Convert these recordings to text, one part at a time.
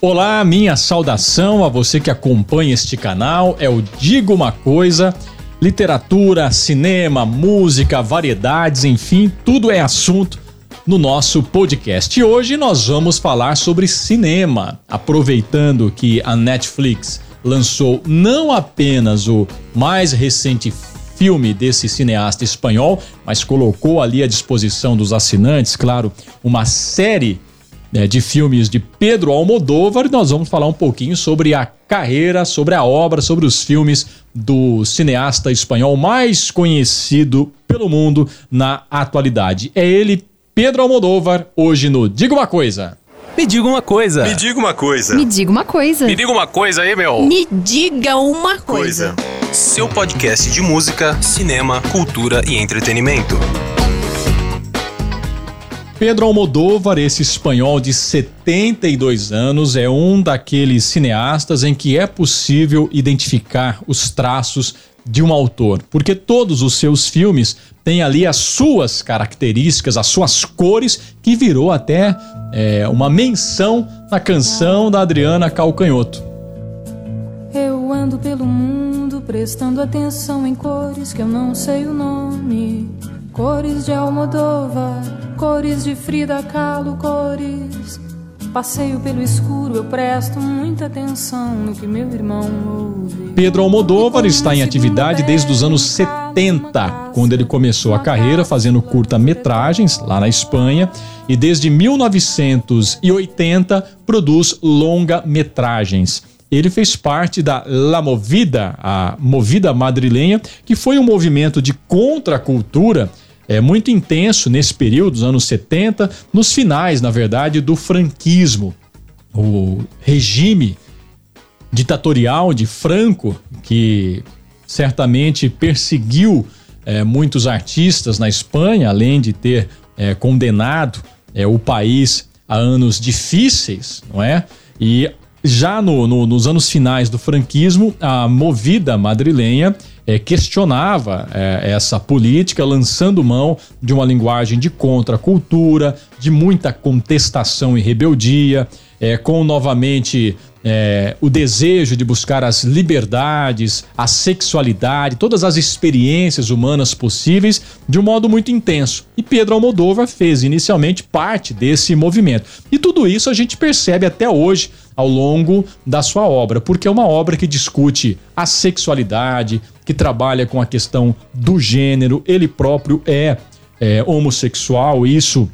Olá, minha saudação a você que acompanha este canal. É o Digo uma Coisa. Literatura, cinema, música, variedades, enfim, tudo é assunto no nosso podcast. E hoje nós vamos falar sobre cinema, aproveitando que a Netflix lançou não apenas o mais recente filme desse cineasta espanhol, mas colocou ali à disposição dos assinantes, claro, uma série né, de filmes de Pedro Almodóvar e nós vamos falar um pouquinho sobre a carreira, sobre a obra, sobre os filmes do cineasta espanhol mais conhecido pelo mundo na atualidade. É ele, Pedro Almodóvar, hoje no Diga uma Coisa. Me diga uma coisa. Me diga uma coisa. Me diga uma coisa. Me diga uma coisa aí, meu. Me diga uma coisa. Coisa. Seu podcast de música, cinema, cultura e entretenimento. Pedro Almodóvar, esse espanhol de 72 anos, é um daqueles cineastas em que é possível identificar os traços de um autor, porque todos os seus filmes têm ali as suas características, as suas cores, que virou até é, uma menção na canção da Adriana Calcanhoto. Eu ando pelo mundo prestando atenção em cores que eu não sei o nome. Cores de Almodóvar, cores de Frida Kahlo, cores. Passeio pelo escuro, eu presto muita atenção no que meu irmão ouve. Pedro Almodóvar está em atividade desde os anos 70, quando ele começou a carreira fazendo curta-metragens lá na Espanha, e desde 1980 produz longa-metragens. Ele fez parte da La Movida, a Movida Madrilenha, que foi um movimento de contracultura é, muito intenso nesse período, dos anos 70, nos finais, na verdade, do franquismo. O regime ditatorial de Franco, que certamente perseguiu é, muitos artistas na Espanha, além de ter é, condenado é, o país a anos difíceis, não é? E já no, no, nos anos finais do franquismo, a movida madrilenha é, questionava é, essa política, lançando mão de uma linguagem de contracultura, de muita contestação e rebeldia, é, com novamente é, o desejo de buscar as liberdades, a sexualidade, todas as experiências humanas possíveis de um modo muito intenso. E Pedro Almodóvar fez inicialmente parte desse movimento. E tudo isso a gente percebe até hoje ao longo da sua obra, porque é uma obra que discute a sexualidade, que trabalha com a questão do gênero, ele próprio é, é homossexual, isso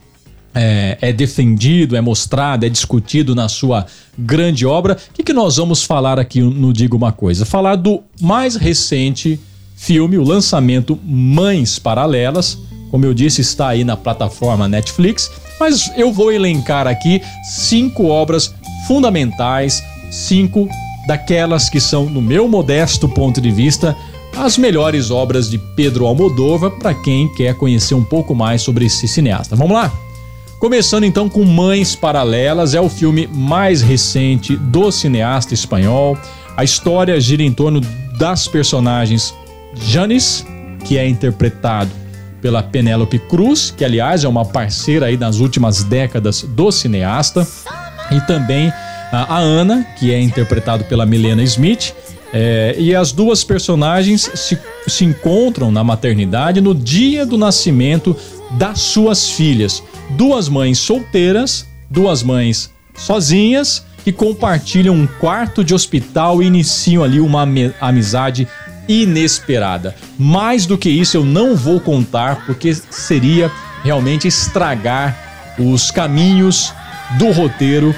é, é, defendido, é mostrado, é discutido na sua grande obra. O que, que nós vamos falar aqui no Diga Uma Coisa? Falar do mais recente filme, o lançamento Mães Paralelas. Como eu disse, está aí na plataforma Netflix. Mas eu vou elencar aqui cinco obras fundamentais, cinco daquelas que são, no meu modesto ponto de vista, as melhores obras de Pedro Almodóvar para quem quer conhecer um pouco mais sobre esse cineasta. Vamos lá? Começando então com Mães Paralelas, é o filme mais recente do cineasta espanhol. A história gira em torno das personagens Janis, que é interpretado pela Penélope Cruz, que aliás é uma parceira aí nas últimas décadas do cineasta, e também a Ana, que é interpretado pela Milena Smith. É, e as duas personagens se, se encontram na maternidade no dia do nascimento das suas filhas. Duas mães solteiras, duas mães sozinhas que compartilham um quarto de hospital e iniciam ali uma amizade inesperada. Mais do que isso eu não vou contar porque seria realmente estragar os caminhos do roteiro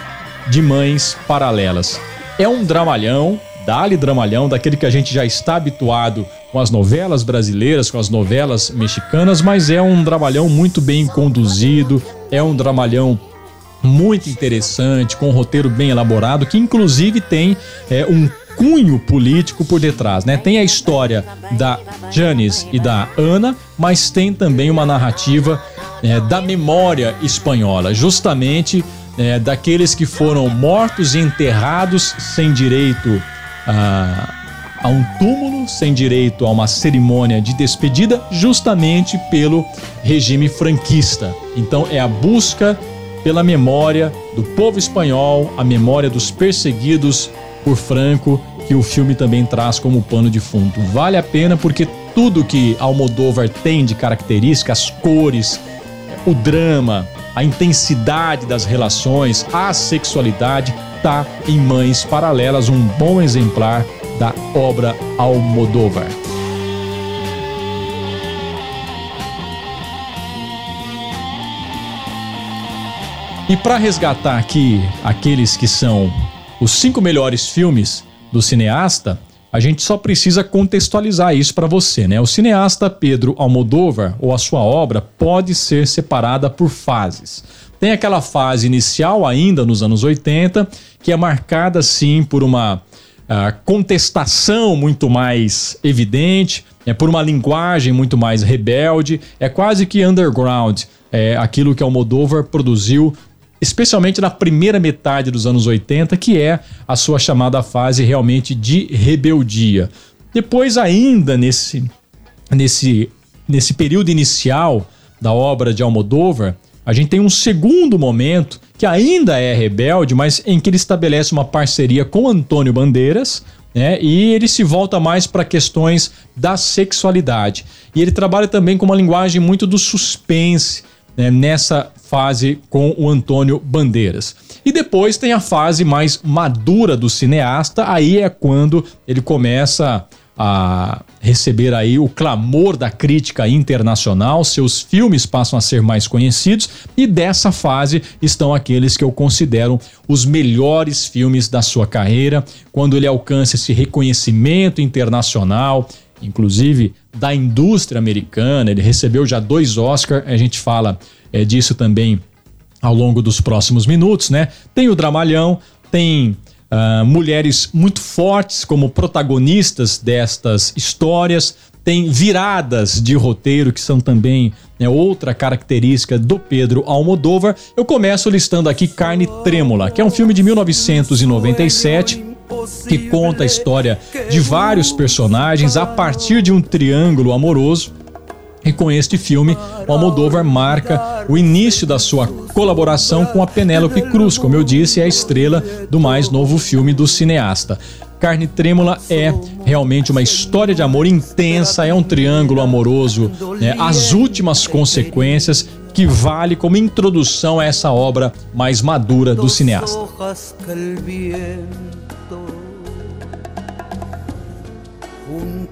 de Mães Paralelas. É um dramalhão, dali dramalhão, daquele que a gente já está habituado com as novelas brasileiras, com as novelas mexicanas, mas é um dramalhão muito bem conduzido, é um dramalhão muito interessante, com um roteiro bem elaborado, que inclusive tem é, um cunho político por detrás, né? Tem a história da Janice e da Ana, mas tem também uma narrativa é, da memória espanhola, justamente é, daqueles que foram mortos e enterrados sem direito a, a um túmulo, sem direito a uma cerimônia de despedida, justamente pelo regime franquista. Então é a busca pela memória do povo espanhol, a memória dos perseguidos por Franco, que o filme também traz como pano de fundo. Vale a pena porque tudo que Almodóvar tem de característica, as cores, o drama, a intensidade das relações, a sexualidade, tá em Mães Paralelas, um bom exemplar da obra Almodóvar. E para resgatar aqui aqueles que são os cinco melhores filmes do cineasta, a gente só precisa contextualizar isso para você, né? O cineasta Pedro Almodóvar ou a sua obra pode ser separada por fases. Tem aquela fase inicial ainda nos anos 80, que é marcada sim por uma uh, contestação muito mais evidente, é por uma linguagem muito mais rebelde, é quase que underground, é aquilo que Almodóvar produziu especialmente na primeira metade dos anos 80, que é a sua chamada fase realmente de rebeldia. Depois, ainda nesse, nesse, nesse período inicial da obra de Almodóvar, a gente tem um segundo momento que ainda é rebelde, mas em que ele estabelece uma parceria com Antônio Bandeiras, né? E ele se volta mais para questões da sexualidade. E ele trabalha também com uma linguagem muito do suspense, né? nessa fase com o Antônio Bandeiras. E depois tem a fase mais madura do cineasta, aí é quando ele começa a receber aí o clamor da crítica internacional, seus filmes passam a ser mais conhecidos e dessa fase estão aqueles que eu considero os melhores filmes da sua carreira, quando ele alcança esse reconhecimento internacional, inclusive da indústria americana, ele recebeu já dois Oscars, a gente fala é, disso também ao longo dos próximos minutos, né? Tem o Dramalhão, tem uh, mulheres muito fortes como protagonistas destas histórias, tem viradas de roteiro que são também né, outra característica do Pedro Almodóvar. Eu começo listando aqui Carne Trêmula, que é um filme de 1997 que conta a história de vários personagens a partir de um triângulo amoroso e com este filme, o Almodóvar marca o início da sua colaboração com a Penélope Cruz, como eu disse, é a estrela do mais novo filme do cineasta. Carne Trêmula é realmente uma história de amor intensa, é um triângulo amoroso, né? as últimas consequências que vale como introdução a essa obra mais madura do cineasta.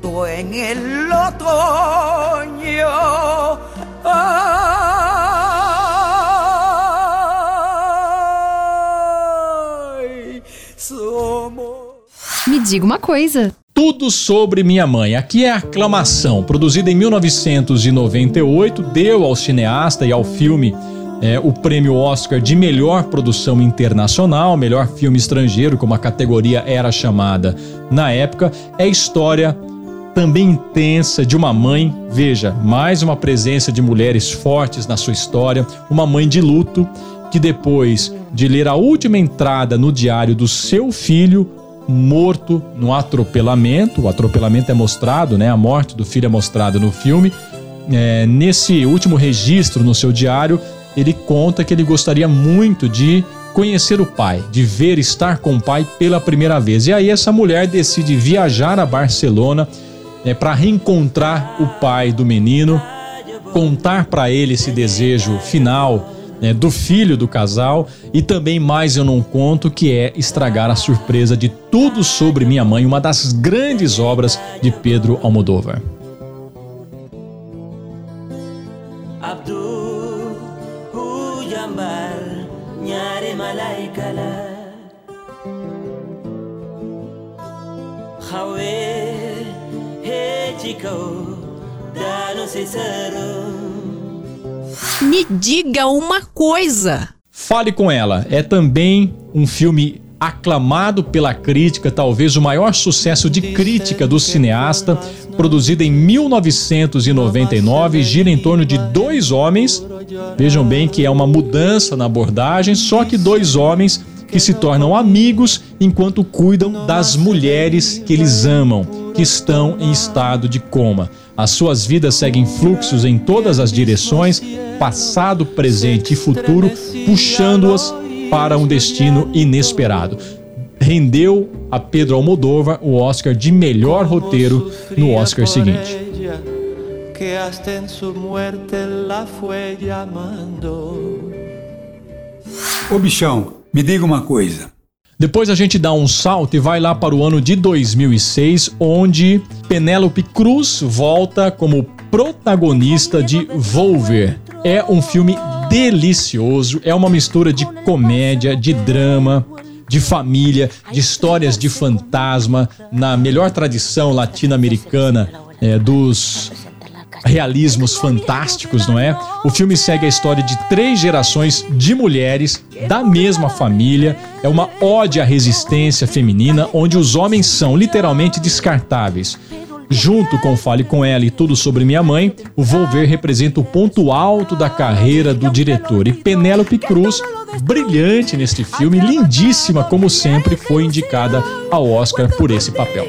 En el otoño. Ay, somos... Me diga uma coisa. Tudo sobre minha mãe. Aqui é a aclamação, produzida em 1998, deu ao cineasta e ao filme é, o prêmio Oscar de melhor produção internacional, melhor filme estrangeiro, como a categoria era chamada na época. É história também intensa de uma mãe, veja, mais uma presença de mulheres fortes na sua história, uma mãe de luto que depois de ler a última entrada no diário do seu filho morto no atropelamento, o atropelamento é mostrado, né? A morte do filho é mostrada no filme. É, nesse último registro no seu diário, ele conta que ele gostaria muito de conhecer o pai, de ver estar com o pai pela primeira vez. E aí essa mulher decide viajar a Barcelona é, para reencontrar o pai do menino, contar para ele esse desejo final né, do filho do casal e também mais eu não conto que é estragar a surpresa de tudo sobre minha mãe, uma das grandes obras de Pedro Almodóvar. Me diga uma coisa. Fale com ela. É também um filme aclamado pela crítica, talvez o maior sucesso de crítica do cineasta, produzido em 1999, gira em torno de dois homens. Vejam bem que é uma mudança na abordagem, só que dois homens que se tornam amigos enquanto cuidam das mulheres que eles amam, que estão em estado de coma. As suas vidas seguem fluxos em todas as direções, passado, presente e futuro, puxando-as para um destino inesperado. Rendeu a Pedro Almodóvar o Oscar de melhor roteiro no Oscar seguinte. que hasta en su muerte la fue llamando. Ô bichão, me diga uma coisa. Depois a gente dá um salto e vai lá para o ano de 2006, onde Penélope Cruz volta como protagonista de Volver. É um filme delicioso, é uma mistura de comédia, de drama, de família, de histórias de fantasma, na melhor tradição latino-americana é, dos realismos fantásticos, não é? O filme segue a história de três gerações de mulheres da mesma família. É uma ode à resistência feminina, onde os homens são literalmente descartáveis. Junto com Fale com Ela e Tudo Sobre Minha Mãe, o Volver representa o ponto alto da carreira do diretor. E Penélope Cruz, brilhante neste filme, lindíssima como sempre, foi indicada ao Oscar por esse papel.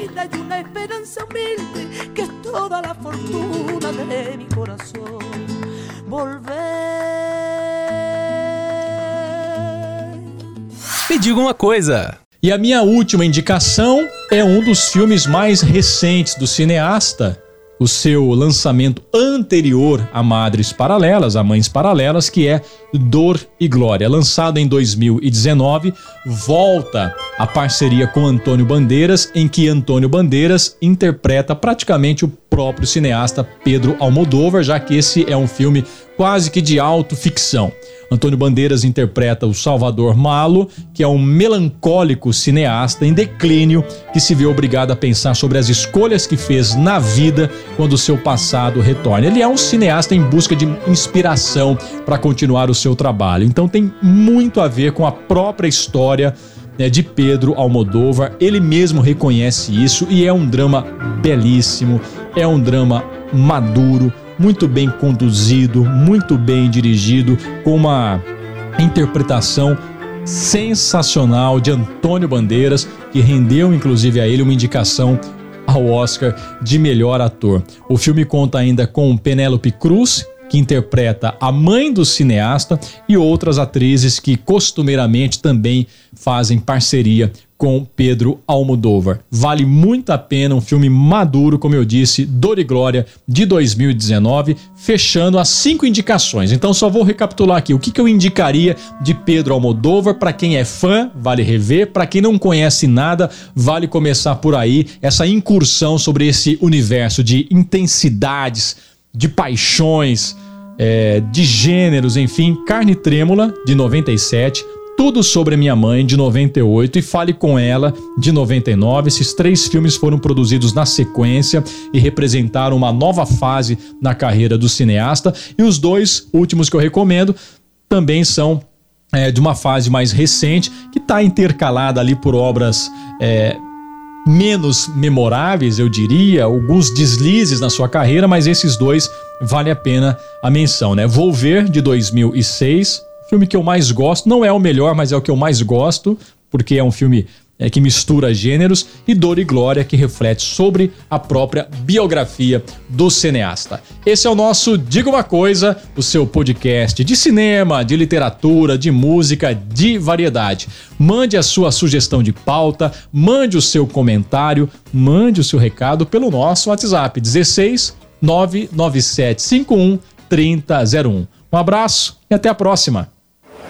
Me diga uma coisa. E a minha última indicação é um dos filmes mais recentes do cineasta, o seu lançamento anterior a Madres Paralelas, a Mães Paralelas, que é Dor e Glória. Lançado em 2019, volta a parceria com Antônio Bandeiras, em que Antônio Bandeiras interpreta praticamente o próprio cineasta Pedro Almodóvar, já que esse é um filme quase que de autoficção. Antônio Bandeiras interpreta o Salvador Malo, que é um melancólico cineasta em declínio que se vê obrigado a pensar sobre as escolhas que fez na vida quando seu passado retorna. Ele é um cineasta em busca de inspiração para continuar o seu trabalho. Então tem muito a ver com a própria história né, de Pedro Almodóvar. Ele mesmo reconhece isso e é um drama belíssimo, é um drama maduro muito bem conduzido, muito bem dirigido, com uma interpretação sensacional de Antônio Bandeiras, que rendeu inclusive a ele uma indicação ao Oscar de melhor ator. O filme conta ainda com Penélope Cruz, que interpreta a mãe do cineasta, e outras atrizes que costumeiramente também fazem parceria com Pedro Almodóvar. Vale muito a pena, um filme maduro, como eu disse, Dor e Glória, de 2019, fechando as cinco indicações. Então só vou recapitular aqui o que, que eu indicaria de Pedro Almodóvar para quem é fã, vale rever, para quem não conhece nada, vale começar por aí essa incursão sobre esse universo de intensidades, de paixões, é, de gêneros, enfim, Carne Trêmula, de 97, tudo sobre a Minha Mãe, de 98, e Fale com Ela, de 99. Esses três filmes foram produzidos na sequência e representaram uma nova fase na carreira do cineasta. E os dois últimos que eu recomendo também são é, de uma fase mais recente, que está intercalada ali por obras. É, menos memoráveis, eu diria, alguns deslizes na sua carreira, mas esses dois vale a pena a menção, né? Volver de 2006, filme que eu mais gosto. Não é o melhor, mas é o que eu mais gosto, porque é um filme é, que mistura gêneros, e Dor e Glória, que reflete sobre a própria biografia do cineasta. Esse é o nosso Diga uma Coisa, o seu podcast de cinema, de literatura, de música, de variedade. Mande a sua sugestão de pauta, mande o seu comentário, mande o seu recado pelo nosso WhatsApp 16 99751 3001. Um abraço e até a próxima!